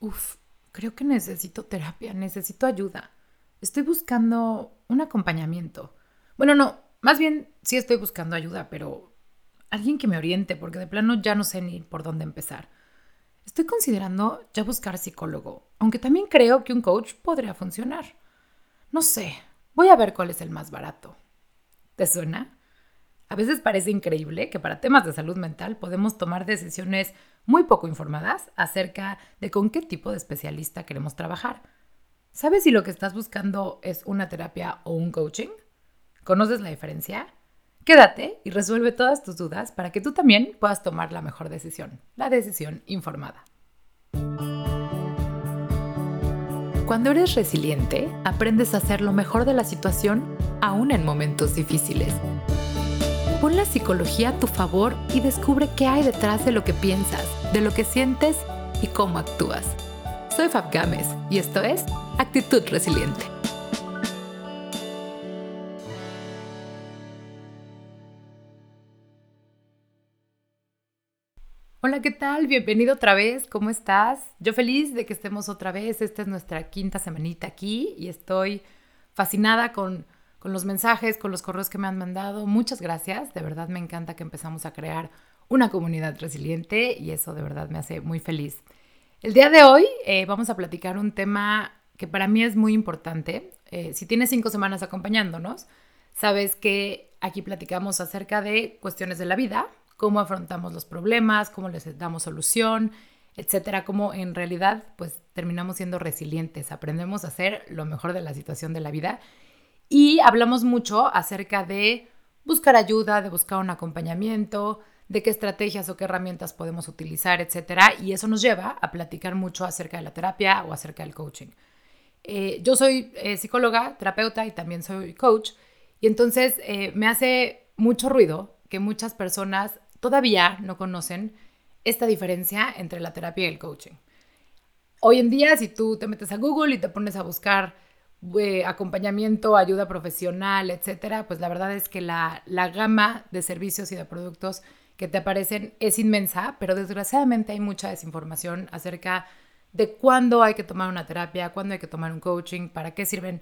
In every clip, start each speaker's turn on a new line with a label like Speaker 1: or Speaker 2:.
Speaker 1: Uf, creo que necesito terapia, necesito ayuda. Estoy buscando un acompañamiento. Bueno, no, más bien sí estoy buscando ayuda, pero alguien que me oriente, porque de plano ya no sé ni por dónde empezar. Estoy considerando ya buscar psicólogo, aunque también creo que un coach podría funcionar. No sé, voy a ver cuál es el más barato. ¿Te suena? A veces parece increíble que para temas de salud mental podemos tomar decisiones muy poco informadas acerca de con qué tipo de especialista queremos trabajar. ¿Sabes si lo que estás buscando es una terapia o un coaching? ¿Conoces la diferencia? Quédate y resuelve todas tus dudas para que tú también puedas tomar la mejor decisión, la decisión informada. Cuando eres resiliente, aprendes a hacer lo mejor de la situación aún en momentos difíciles. Pon la psicología a tu favor y descubre qué hay detrás de lo que piensas, de lo que sientes y cómo actúas. Soy Fab Gámez y esto es Actitud Resiliente. Hola, ¿qué tal? Bienvenido otra vez, ¿cómo estás? Yo feliz de que estemos otra vez, esta es nuestra quinta semanita aquí y estoy fascinada con, con los mensajes, con los correos que me han mandado. Muchas gracias, de verdad me encanta que empezamos a crear una comunidad resiliente y eso de verdad me hace muy feliz. El día de hoy eh, vamos a platicar un tema que para mí es muy importante. Eh, si tienes cinco semanas acompañándonos, sabes que aquí platicamos acerca de cuestiones de la vida, cómo afrontamos los problemas, cómo les damos solución, etcétera, cómo en realidad pues terminamos siendo resilientes, aprendemos a hacer lo mejor de la situación de la vida y hablamos mucho acerca de buscar ayuda, de buscar un acompañamiento, de qué estrategias o qué herramientas podemos utilizar, etcétera, y eso nos lleva a platicar mucho acerca de la terapia o acerca del coaching. Eh, yo soy eh, psicóloga, terapeuta y también soy coach, y entonces eh, me hace mucho ruido que muchas personas todavía no conocen esta diferencia entre la terapia y el coaching. Hoy en día, si tú te metes a Google y te pones a buscar eh, acompañamiento, ayuda profesional, etcétera, pues la verdad es que la, la gama de servicios y de productos que te aparecen es inmensa, pero desgraciadamente hay mucha desinformación acerca de cuándo hay que tomar una terapia, cuándo hay que tomar un coaching, para qué sirven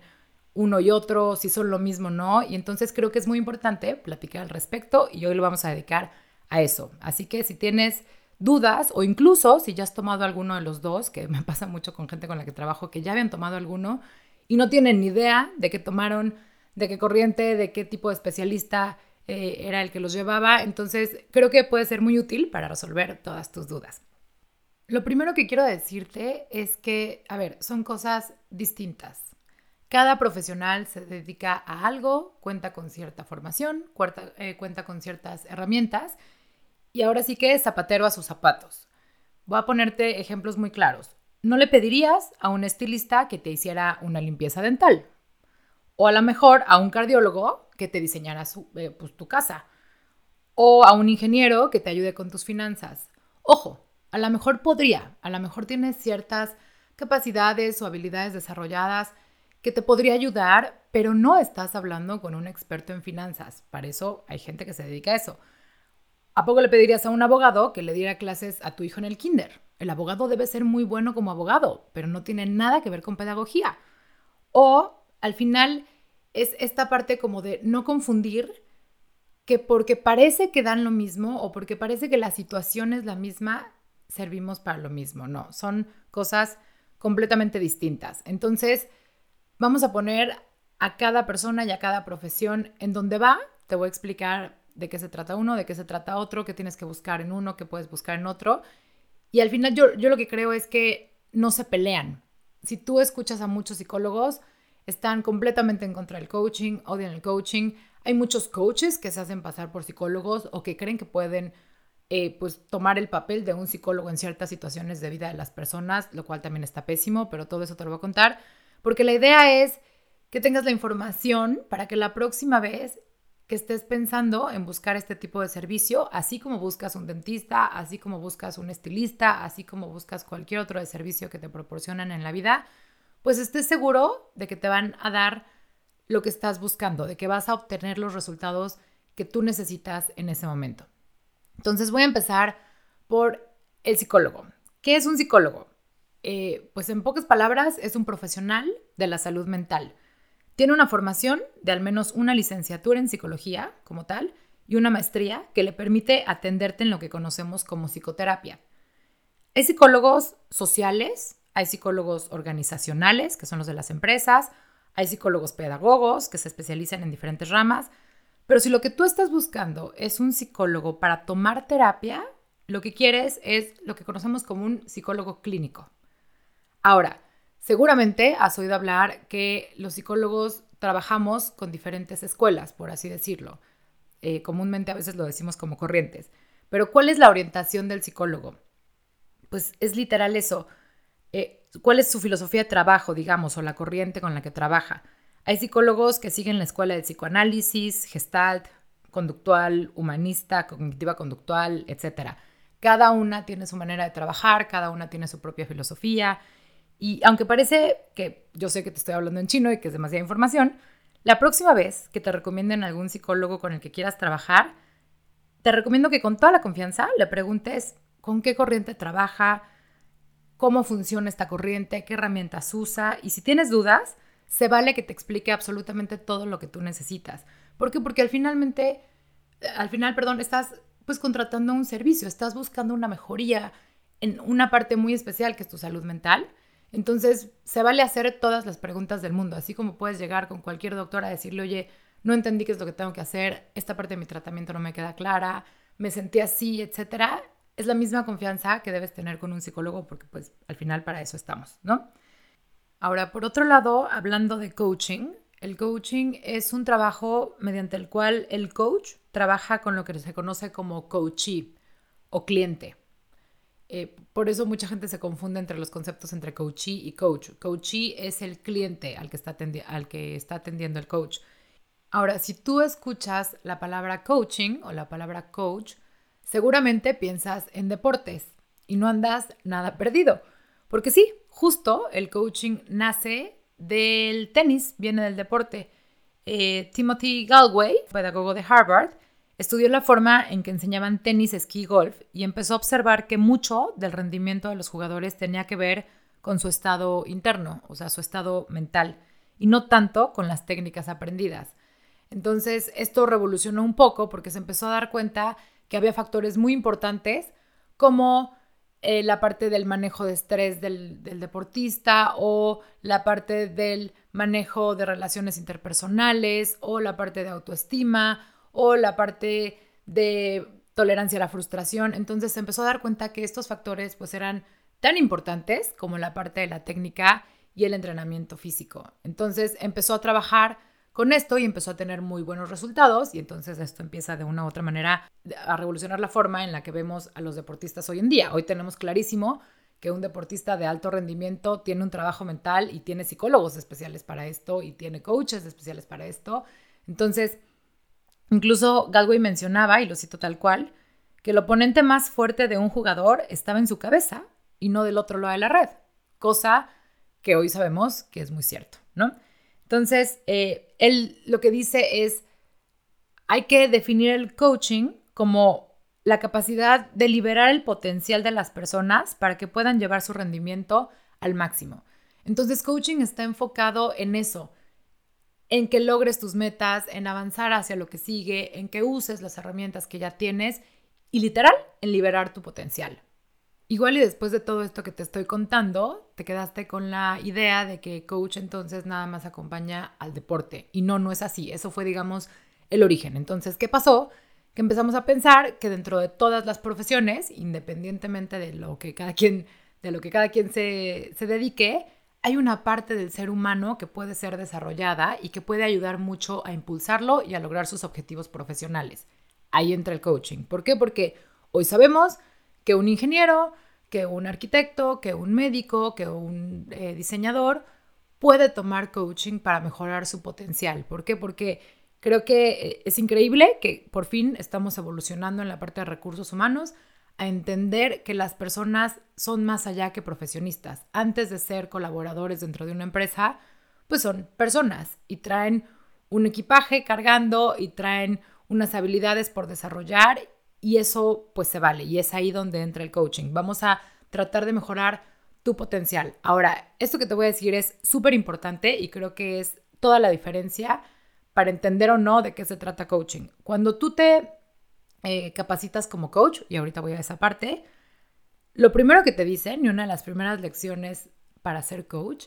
Speaker 1: uno y otro, si son lo mismo o no. Y entonces creo que es muy importante platicar al respecto y hoy lo vamos a dedicar a eso. Así que si tienes dudas o incluso si ya has tomado alguno de los dos, que me pasa mucho con gente con la que trabajo que ya habían tomado alguno y no tienen ni idea de qué tomaron, de qué corriente, de qué tipo de especialista eh, era el que los llevaba, entonces creo que puede ser muy útil para resolver todas tus dudas. Lo primero que quiero decirte es que, a ver, son cosas distintas. Cada profesional se dedica a algo, cuenta con cierta formación, eh, cuenta con ciertas herramientas y ahora sí que es zapatero a sus zapatos. Voy a ponerte ejemplos muy claros. No le pedirías a un estilista que te hiciera una limpieza dental. O a lo mejor a un cardiólogo que te diseñara eh, pues, tu casa. O a un ingeniero que te ayude con tus finanzas. Ojo, a lo mejor podría, a lo mejor tienes ciertas capacidades o habilidades desarrolladas que te podría ayudar, pero no estás hablando con un experto en finanzas. Para eso hay gente que se dedica a eso. ¿A poco le pedirías a un abogado que le diera clases a tu hijo en el kinder? El abogado debe ser muy bueno como abogado, pero no tiene nada que ver con pedagogía. O al final es esta parte como de no confundir que porque parece que dan lo mismo o porque parece que la situación es la misma, servimos para lo mismo. No, son cosas completamente distintas. Entonces, vamos a poner a cada persona y a cada profesión en donde va. Te voy a explicar de qué se trata uno, de qué se trata otro, qué tienes que buscar en uno, qué puedes buscar en otro. Y al final yo, yo lo que creo es que no se pelean. Si tú escuchas a muchos psicólogos, están completamente en contra del coaching, odian el coaching. Hay muchos coaches que se hacen pasar por psicólogos o que creen que pueden eh, pues tomar el papel de un psicólogo en ciertas situaciones de vida de las personas, lo cual también está pésimo, pero todo eso te lo voy a contar, porque la idea es que tengas la información para que la próxima vez que estés pensando en buscar este tipo de servicio, así como buscas un dentista, así como buscas un estilista, así como buscas cualquier otro de servicio que te proporcionan en la vida, pues estés seguro de que te van a dar lo que estás buscando, de que vas a obtener los resultados que tú necesitas en ese momento. Entonces voy a empezar por el psicólogo. ¿Qué es un psicólogo? eh, pues en pocas palabras, es un profesional de la salud mental. Tiene una formación de al menos una licenciatura en psicología como tal y una maestría que le permite atenderte en lo que conocemos como psicoterapia. Hay psicólogos sociales, hay psicólogos organizacionales, que son los de las empresas, hay psicólogos pedagogos que se especializan en diferentes ramas, pero si lo que tú estás buscando es un psicólogo para tomar terapia, lo que quieres es lo que conocemos como un psicólogo clínico. Ahora, seguramente has oído hablar que los psicólogos trabajamos con diferentes escuelas, por así decirlo. Eh, comúnmente a veces lo decimos como corrientes. Pero ¿cuál es la orientación del psicólogo? Pues es literal eso. Eh, ¿Cuál es su filosofía de trabajo, digamos, o la corriente con la que trabaja? Hay psicólogos que siguen la escuela de psicoanálisis, gestalt, conductual, humanista, cognitiva conductual, etc. Cada una tiene su manera de trabajar, cada una tiene su propia filosofía. Y aunque parece que yo sé que te estoy hablando en chino y que es demasiada información, la próxima vez que te recomienden algún psicólogo con el que quieras trabajar, te recomiendo que con toda la confianza le preguntes con qué corriente trabaja, cómo funciona esta corriente, qué herramientas usa y si tienes dudas, se vale que te explique absolutamente todo lo que tú necesitas. ¿Por qué? Porque al finalmente, al final, perdón, estás pues contratando un servicio, estás buscando una mejoría en una parte muy especial que es tu salud mental. Entonces, se vale hacer todas las preguntas del mundo, así como puedes llegar con cualquier doctor a decirle, oye, no entendí qué es lo que tengo que hacer, esta parte de mi tratamiento no me queda clara, me sentí así, etcétera. Es la misma confianza que debes tener con un psicólogo porque pues al final para eso estamos, ¿no? Ahora, por otro lado, hablando de coaching, el coaching es un trabajo mediante el cual el coach trabaja con lo que se conoce como coachee o cliente. Eh, por eso mucha gente se confunde entre los conceptos entre coachee y coach. Coachee es el cliente al que, está al que está atendiendo el coach. Ahora, si tú escuchas la palabra coaching o la palabra coach, seguramente piensas en deportes y no andas nada perdido. Porque sí, justo el coaching nace del tenis, viene del deporte. Eh, Timothy Galway, pedagogo de Harvard, estudió la forma en que enseñaban tenis, esquí y golf y empezó a observar que mucho del rendimiento de los jugadores tenía que ver con su estado interno, o sea, su estado mental, y no tanto con las técnicas aprendidas. Entonces, esto revolucionó un poco porque se empezó a dar cuenta que había factores muy importantes como eh, la parte del manejo de estrés del, deportista o la parte del manejo de relaciones interpersonales o la parte de autoestima o la parte de tolerancia a la frustración. Entonces se empezó a dar cuenta que estos factores pues eran tan importantes como la parte de la técnica y el entrenamiento físico. Entonces empezó a trabajar con esto y empezó a tener muy buenos resultados y entonces esto empieza de una u otra manera a revolucionar la forma en la que vemos a los deportistas hoy en día. Hoy tenemos clarísimo que un deportista de alto rendimiento tiene un trabajo mental y tiene psicólogos especiales para esto y tiene coaches especiales para esto. Entonces, incluso Galway mencionaba, y lo cito tal cual, que el oponente más fuerte de un jugador estaba en su cabeza y no del otro lado de la red, cosa que hoy sabemos que es muy cierto, ¿no? Entonces, eh, él lo que dice es, hay que definir el coaching como la capacidad de liberar el potencial de las personas para que puedan llevar su rendimiento al máximo. Entonces, coaching está enfocado en eso, en que logres tus metas, en avanzar hacia lo que sigue, en que uses las herramientas que ya tienes y literal, en liberar tu potencial. Igual y después de todo esto que te estoy contando, te quedaste con la idea de que coach entonces nada más acompaña al deporte. Y no, no es así. Eso fue, digamos, el origen. Entonces, ¿qué pasó? Que empezamos a pensar que dentro de todas las profesiones, independientemente de lo que cada quien, de lo que cada quien se, se dedique, hay una parte del ser humano que puede ser desarrollada y que puede ayudar mucho a impulsarlo y a lograr sus objetivos profesionales. Ahí entra el coaching. ¿Por qué? Porque hoy sabemos que un ingeniero, que un arquitecto, que un médico, que un eh, diseñador puede tomar coaching para mejorar su potencial. ¿Por qué? Porque creo que eh, es increíble que por fin estamos evolucionando en la parte de recursos humanos a entender que las personas son más allá que profesionistas. Antes de ser colaboradores dentro de una empresa, pues son personas y traen un equipaje cargando y traen unas habilidades por desarrollar y eso pues se vale y es ahí donde entra el coaching. Vamos a tratar de mejorar tu potencial. Ahora, esto que te voy a decir es súper importante y creo que es toda la diferencia para entender o no de qué se trata coaching. Cuando tú te eh, capacitas como coach, y ahorita voy a esa parte, lo primero que te dicen, y una de las primeras lecciones para ser coach,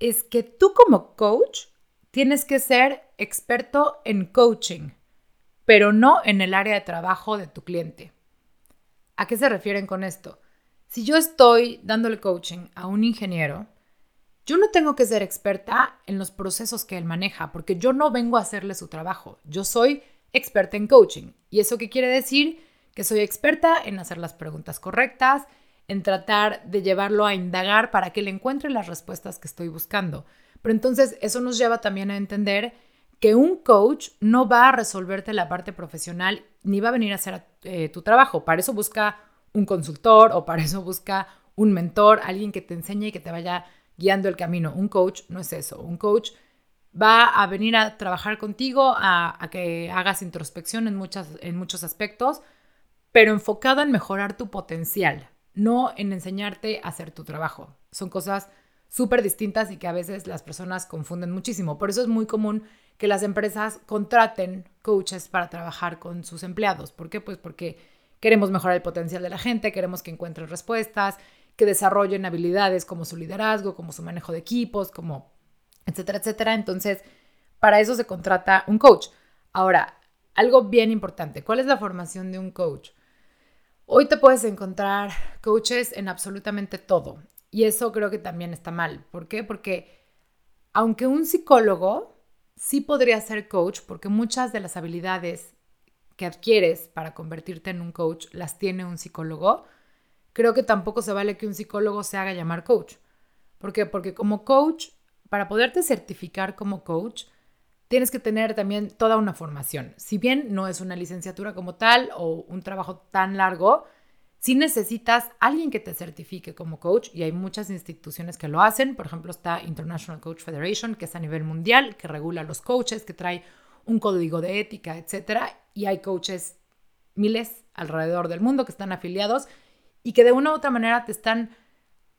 Speaker 1: es que tú como coach tienes que ser experto en coaching, pero no en el área de trabajo de tu cliente. ¿A qué se refieren con esto? Si yo estoy dándole coaching a un ingeniero, yo no tengo que ser experta en los procesos que él maneja, porque yo no vengo a hacerle su trabajo. Yo soy experta en coaching. ¿Y eso qué quiere decir? Que soy experta en hacer las preguntas correctas, en tratar de llevarlo a indagar para que le encuentre las respuestas que estoy buscando. Pero entonces eso nos lleva también a entender que un coach no va a resolverte la parte profesional ni va a venir a hacer eh, tu trabajo. Para eso busca un consultor o para eso busca un mentor, alguien que te enseñe y que te vaya guiando el camino. Un coach no es eso. Un coach va a venir a trabajar contigo, a, que hagas introspección en, muchas, en muchos aspectos, pero enfocado en mejorar tu potencial, no en enseñarte a hacer tu trabajo. Son cosas súper distintas y que a veces las personas confunden muchísimo. Por eso es muy común que las empresas contraten coaches para trabajar con sus empleados. ¿Por qué? Pues porque queremos mejorar el potencial de la gente, queremos que encuentren respuestas, que desarrollen habilidades como su liderazgo, como su manejo de equipos, como etcétera, etcétera. Entonces, para eso se contrata un coach. Ahora, algo bien importante, ¿cuál es la formación de un coach? Hoy te puedes encontrar coaches en absolutamente todo. Y eso creo que también está mal. ¿Por qué? Porque aunque un psicólogo sí podría ser coach, porque muchas de las habilidades que adquieres para convertirte en un coach las tiene un psicólogo, creo que tampoco se vale que un psicólogo se haga llamar coach. ¿Por qué? Porque como coach, para poderte certificar como coach, tienes que tener también toda una formación. Si bien no es una licenciatura como tal o un trabajo tan largo, si necesitas alguien que te certifique como coach y hay muchas instituciones que lo hacen. Por ejemplo, está International Coach Federation, que es a nivel mundial, que regula los coaches, que trae un código de ética, etcétera. Y hay coaches miles alrededor del mundo que están afiliados y que de una u otra manera te están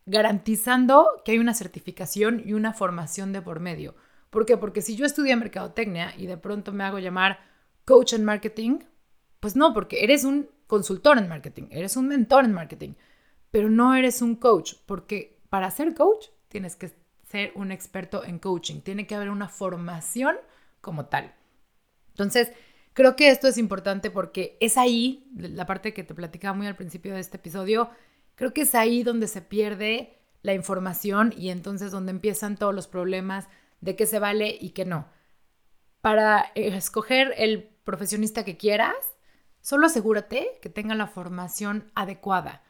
Speaker 1: garantizando que hay una certificación y una formación de por medio. ¿Por qué? Porque si yo estudié mercadotecnia y de pronto me hago llamar coach en marketing, pues no, porque eres un consultor en marketing, eres un mentor en marketing, pero no eres un coach, porque para ser coach tienes que ser un experto en coaching, tiene que haber una formación como tal. Entonces, creo que esto es importante porque es ahí, la parte que te platicaba muy al principio de este episodio, creo que es ahí donde se pierde la información y entonces donde empiezan todos los problemas de qué se vale y qué no. Para escoger el profesionista que quieras, solo asegúrate que tenga la formación adecuada.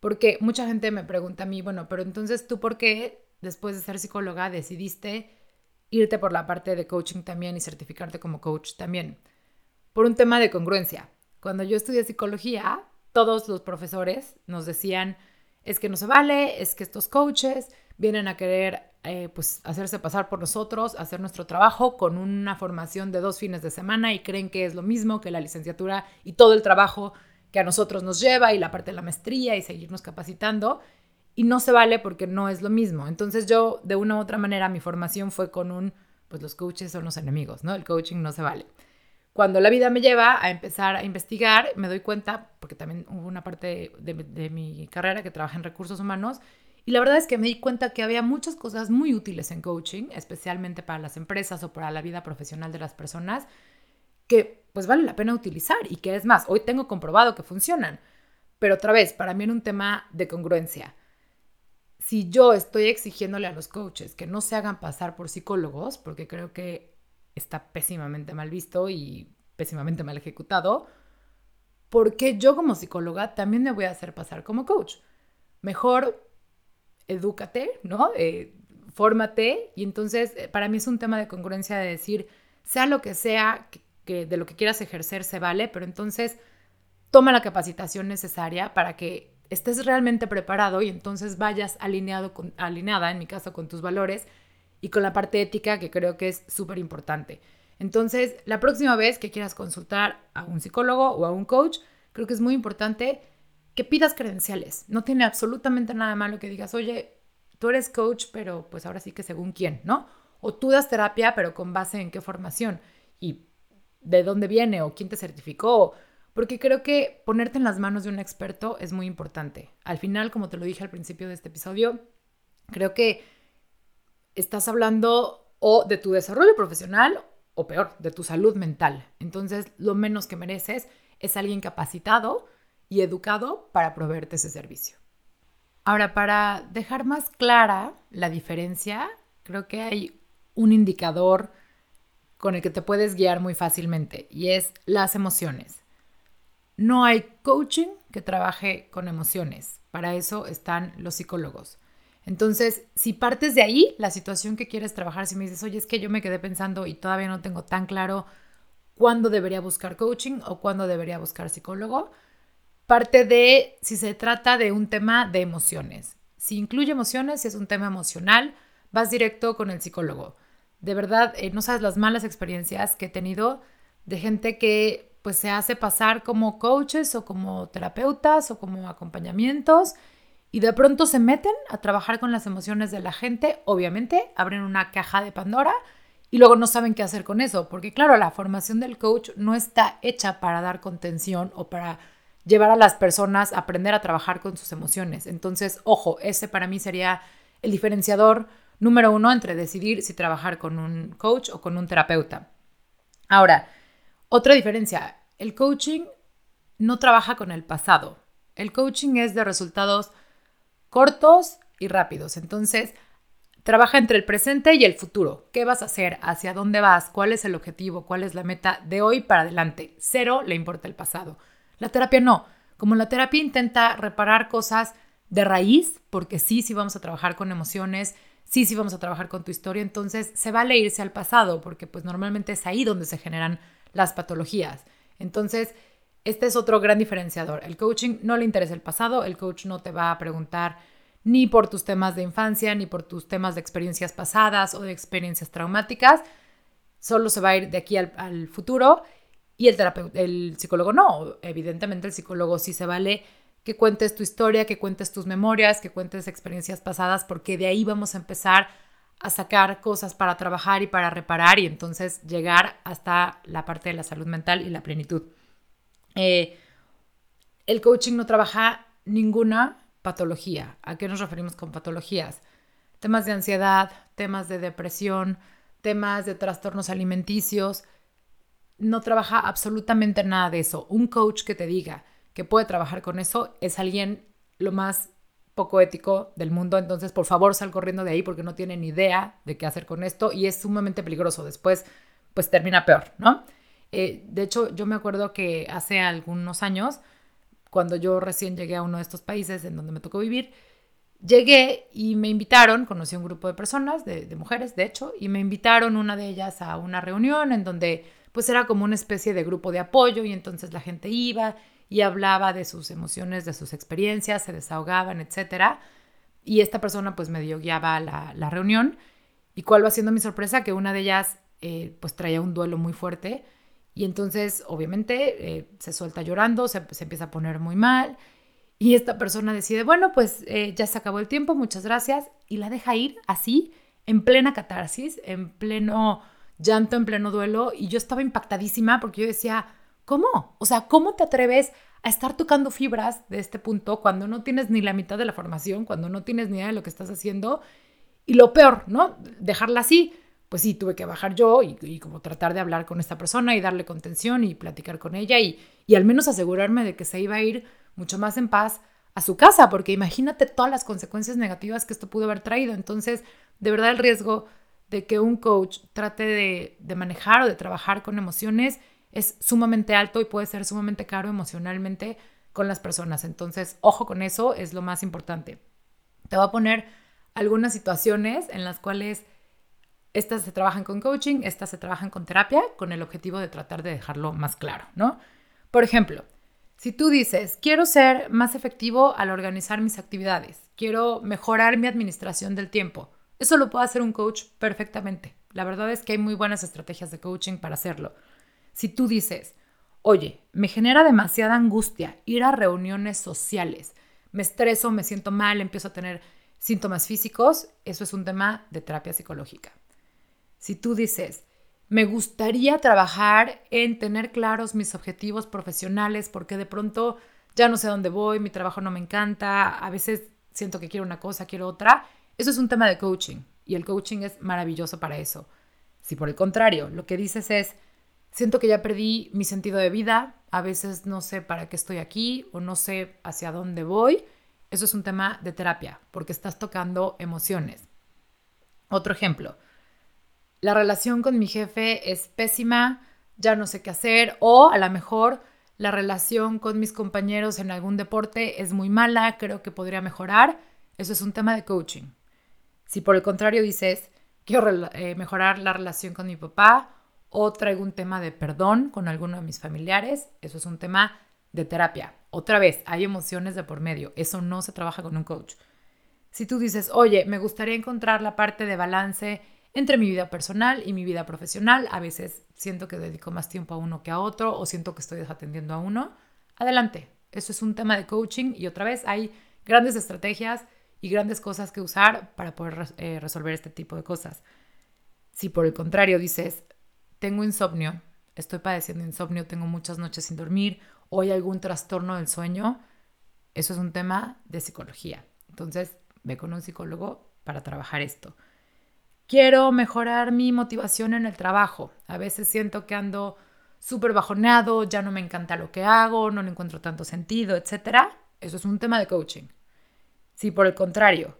Speaker 1: Porque mucha gente me pregunta a mí, bueno, pero entonces tú por qué después de ser psicóloga decidiste irte por la parte de coaching también y certificarte como coach también? Por un tema de congruencia. Cuando yo estudié psicología, todos los profesores nos decían, es que no se vale, es que estos coaches vienen a querer eh, pues hacerse pasar por nosotros, hacer nuestro trabajo con una formación de dos fines de semana y creen que es lo mismo que la licenciatura y todo el trabajo que a nosotros nos lleva y la parte de la maestría y seguirnos capacitando. Y no se vale porque no es lo mismo. Entonces yo, de una u otra manera, mi formación fue con un, pues los coaches son los enemigos, ¿no? El coaching no se vale. Cuando la vida me lleva a empezar a investigar, me doy cuenta, porque también hubo una parte de, mi carrera que trabaja en recursos humanos, y la verdad es que me di cuenta que había muchas cosas muy útiles en coaching, especialmente para las empresas o para la vida profesional de las personas, que pues vale la pena utilizar y que es más, hoy tengo comprobado que funcionan. Pero otra vez, para mí en un tema de congruencia. Si yo estoy exigiéndole a los coaches que no se hagan pasar por psicólogos, porque creo que está pésimamente mal visto y pésimamente mal ejecutado, ¿por qué yo como psicóloga también me voy a hacer pasar como coach? Mejor edúcate, ¿no? Eh, fórmate y entonces eh, para mí es un tema de congruencia de decir, sea lo que sea que, de lo que quieras ejercer se vale, pero entonces toma la capacitación necesaria para que estés realmente preparado y entonces vayas alineado con, alineada, en mi caso, con tus valores y con la parte ética que creo que es súper importante. Entonces, la próxima vez que quieras consultar a un psicólogo o a un coach, creo que es muy importante que pidas credenciales. No tiene absolutamente nada malo que digas, oye, tú eres coach, pero pues ahora sí que según quién, ¿no? O tú das terapia, pero con base en qué formación y de dónde viene o quién te certificó. Porque creo que ponerte en las manos de un experto es muy importante. Al final, como te lo dije al principio de este episodio, creo que estás hablando o de tu desarrollo profesional o peor, de tu salud mental. Entonces, lo menos que mereces es alguien capacitado y educado para proveerte ese servicio. Ahora, para dejar más clara la diferencia, creo que hay un indicador con el que te puedes guiar muy fácilmente y es las emociones. No hay coaching que trabaje con emociones. Para eso están los psicólogos. Entonces, si partes de ahí, la situación que quieres trabajar, si me dices, oye, es que yo me quedé pensando y todavía no tengo tan claro cuándo debería buscar coaching o cuándo debería buscar psicólogo, parte de si se trata de un tema de emociones. Si incluye emociones, si es un tema emocional, vas directo con el psicólogo. De verdad, eh, no sabes las malas experiencias que he tenido de gente que pues se hace pasar como coaches o como terapeutas o como acompañamientos y de pronto se meten a trabajar con las emociones de la gente, obviamente abren una caja de Pandora y luego no saben qué hacer con eso, porque claro, la formación del coach no está hecha para dar contención o para llevar a las personas a aprender a trabajar con sus emociones. Entonces, ojo, ese para mí sería el diferenciador número uno entre decidir si trabajar con un coach o con un terapeuta. Ahora, otra diferencia, el coaching no trabaja con el pasado. El coaching es de resultados cortos y rápidos. Entonces, trabaja entre el presente y el futuro. ¿Qué vas a hacer? ¿Hacia dónde vas? ¿Cuál es el objetivo? ¿Cuál es la meta de hoy para adelante? Cero le importa el pasado. La terapia no. Como la terapia intenta reparar cosas de raíz, porque sí, sí vamos a trabajar con emociones, sí, sí vamos a trabajar con tu historia, entonces se vale irse al pasado, porque pues normalmente es ahí donde se generan las patologías. Entonces, este es otro gran diferenciador. El coaching no le interesa el pasado, el coach no te va a preguntar ni por tus temas de infancia, ni por tus temas de experiencias pasadas o de experiencias traumáticas. Solo se va a ir de aquí al, futuro y el, el psicólogo no. Evidentemente el psicólogo sí se vale que cuentes tu historia, que cuentes tus memorias, que cuentes experiencias pasadas, porque de ahí vamos a empezar a sacar cosas para trabajar y para reparar y entonces llegar hasta la parte de la salud mental y la plenitud. Eh, el coaching no trabaja ninguna patología. ¿A qué nos referimos con patologías? Temas de ansiedad, temas de depresión, temas de trastornos alimenticios. No trabaja absolutamente nada de eso. Un coach que te diga que puede trabajar con eso es alguien lo más poco ético del mundo. Entonces, por favor, sal corriendo de ahí porque no tiene ni idea de qué hacer con esto y es sumamente peligroso. Después, pues termina peor, ¿no? Eh, de hecho, yo me acuerdo que hace algunos años, cuando yo recién llegué a uno de estos países en donde me tocó vivir, llegué y me invitaron, conocí un grupo de personas, de, de, mujeres, de hecho, y me invitaron una de ellas a una reunión en donde pues era como una especie de grupo de apoyo y entonces la gente iba y hablaba de sus emociones, de sus experiencias, se desahogaban, etc. Y esta persona pues medio guiaba la, la reunión y cuál va siendo mi sorpresa que una de ellas eh, pues traía un duelo muy fuerte y entonces, obviamente, eh, se suelta llorando, se, empieza a poner muy mal. Y esta persona decide, bueno, pues eh, ya se acabó el tiempo, muchas gracias. Y la deja ir así, en plena catarsis, en pleno llanto, en pleno duelo. Y yo estaba impactadísima porque yo decía, ¿cómo? O sea, ¿cómo te atreves a estar tocando fibras de este punto cuando no tienes ni la mitad de la formación, cuando no tienes ni idea de lo que estás haciendo? Y lo peor, ¿no? Dejarla así pues sí, tuve que bajar yo y, como tratar de hablar con esta persona y darle contención y platicar con ella y, y al menos asegurarme de que se iba a ir mucho más en paz a su casa, porque imagínate todas las consecuencias negativas que esto pudo haber traído. Entonces, de verdad el riesgo de que un coach trate de, de, manejar o de trabajar con emociones es sumamente alto y puede ser sumamente caro emocionalmente con las personas. Entonces, ojo con eso, es lo más importante. Te voy a poner algunas situaciones en las cuales estas se trabajan con coaching, estas se trabajan con terapia, con el objetivo de tratar de dejarlo más claro, ¿no? Por ejemplo, si tú dices, quiero ser más efectivo al organizar mis actividades, quiero mejorar mi administración del tiempo, eso lo puede hacer un coach perfectamente. La verdad es que hay muy buenas estrategias de coaching para hacerlo. Si tú dices, oye, me genera demasiada angustia ir a reuniones sociales, me estreso, me siento mal, empiezo a tener síntomas físicos, eso es un tema de terapia psicológica. Si tú dices, me gustaría trabajar en tener claros mis objetivos profesionales porque de pronto ya no sé dónde voy, mi trabajo no me encanta, a veces siento que quiero una cosa, quiero otra. Eso es un tema de coaching y el coaching es maravilloso para eso. Si por el contrario, lo que dices es, siento que ya perdí mi sentido de vida, a veces no sé para qué estoy aquí o no sé hacia dónde voy, eso es un tema de terapia porque estás tocando emociones. Otro ejemplo, la relación con mi jefe es pésima, ya no sé qué hacer, o a lo mejor la relación con mis compañeros en algún deporte es muy mala, creo que podría mejorar. Eso es un tema de coaching. Si por el contrario dices, quiero eh, mejorar la relación con mi papá o traigo un tema de perdón con alguno de mis familiares, eso es un tema de terapia. Otra vez, hay emociones de por medio. Eso no se trabaja con un coach. Si tú dices, oye, me gustaría encontrar la parte de balance entre mi vida personal y mi vida profesional. A veces siento que dedico más tiempo a uno que a otro o siento que estoy desatendiendo a uno. Adelante, eso es un tema de coaching y otra vez hay grandes estrategias y grandes cosas que usar para poder eh, resolver este tipo de cosas. Si por el contrario dices, tengo insomnio, estoy padeciendo insomnio, tengo muchas noches sin dormir o hay algún trastorno del sueño, eso es un tema de psicología. Entonces, ve con un psicólogo para trabajar esto. Quiero mejorar mi motivación en el trabajo. A veces siento que ando súper bajoneado, ya no me encanta lo que hago, no le encuentro tanto sentido, etc. Eso es un tema de coaching. Si por el contrario,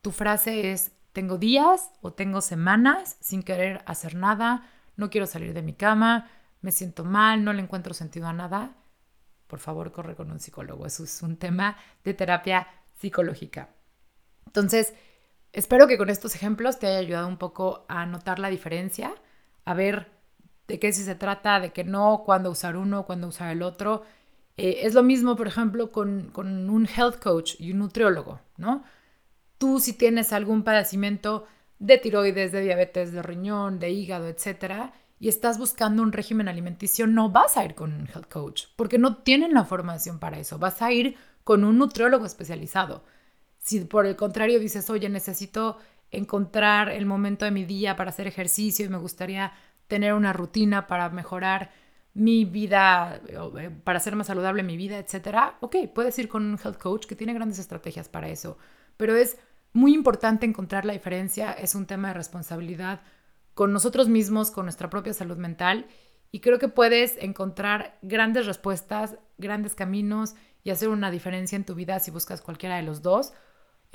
Speaker 1: tu frase es, tengo días o tengo semanas sin querer hacer nada, no quiero salir de mi cama, me siento mal, no le encuentro sentido a nada, por favor corre con un psicólogo. Eso es un tema de terapia psicológica. Entonces, Espero que con estos ejemplos te haya ayudado un poco a notar la diferencia, a ver de qué se trata, de qué no, cuándo usar uno, cuándo usar el otro. Eh, es lo mismo, por ejemplo, con, con, un health coach y un nutriólogo, ¿no? Tú si tienes algún padecimiento de tiroides, de diabetes, de riñón, de hígado, etcétera, y estás buscando un régimen alimenticio, no vas a ir con un health coach, porque no tienen la formación para eso. Vas a ir con un nutriólogo especializado. Si por el contrario dices, oye, necesito encontrar el momento de mi día para hacer ejercicio y me gustaría tener una rutina para mejorar mi vida, eh, para ser más saludable mi vida, etcétera, ok, puedes ir con un health coach que tiene grandes estrategias para eso, pero es muy importante encontrar la diferencia, es un tema de responsabilidad con nosotros mismos, con nuestra propia salud mental y creo que puedes encontrar grandes respuestas, grandes caminos y hacer una diferencia en tu vida si buscas cualquiera de los dos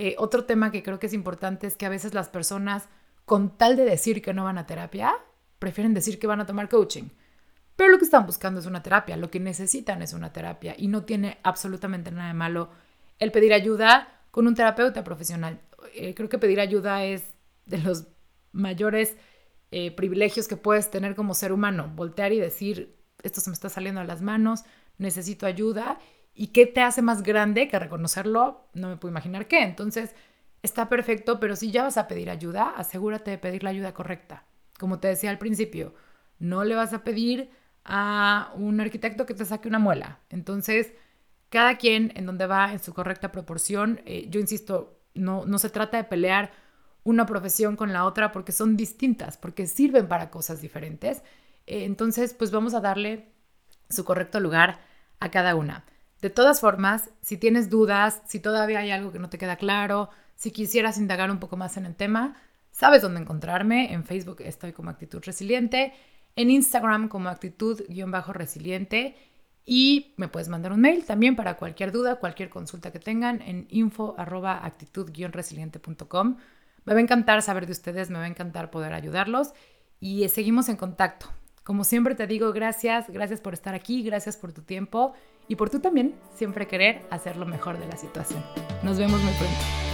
Speaker 1: eh, otro tema que creo que es importante es que a veces las personas, con tal de decir que no van a terapia, prefieren decir que van a tomar coaching. Pero lo que están buscando es una terapia, lo que necesitan es una terapia y no tiene absolutamente nada de malo el pedir ayuda con un terapeuta profesional. Eh, creo que pedir ayuda es de los mayores eh, privilegios que puedes tener como ser humano. Voltear y decir, esto se me está saliendo a las manos, necesito ayuda ¿Y qué te hace más grande que reconocerlo? No me puedo imaginar qué. Entonces, está perfecto, pero si ya vas a pedir ayuda, asegúrate de pedir la ayuda correcta. Como te decía al principio, no le vas a pedir a un arquitecto que te saque una muela. Entonces, cada quien en donde va en su correcta proporción, eh, yo insisto, no, no se trata de pelear una profesión con la otra porque son distintas, porque sirven para cosas diferentes. Eh, entonces, pues vamos a darle su correcto lugar a cada una. De todas formas, si tienes dudas, si todavía hay algo que no te queda claro, si quisieras indagar un poco más en el tema, sabes dónde encontrarme. En Facebook estoy como Actitud Resiliente, en Instagram como Actitud-Resiliente y me puedes mandar un mail también para cualquier duda, cualquier consulta que tengan en info-actitud-resiliente.com. Me va a encantar saber de ustedes, me va a encantar poder ayudarlos y seguimos en contacto. Como siempre te digo, gracias, gracias por estar aquí, gracias por tu tiempo y por tú también siempre querer hacer lo mejor de la situación. Nos vemos muy pronto.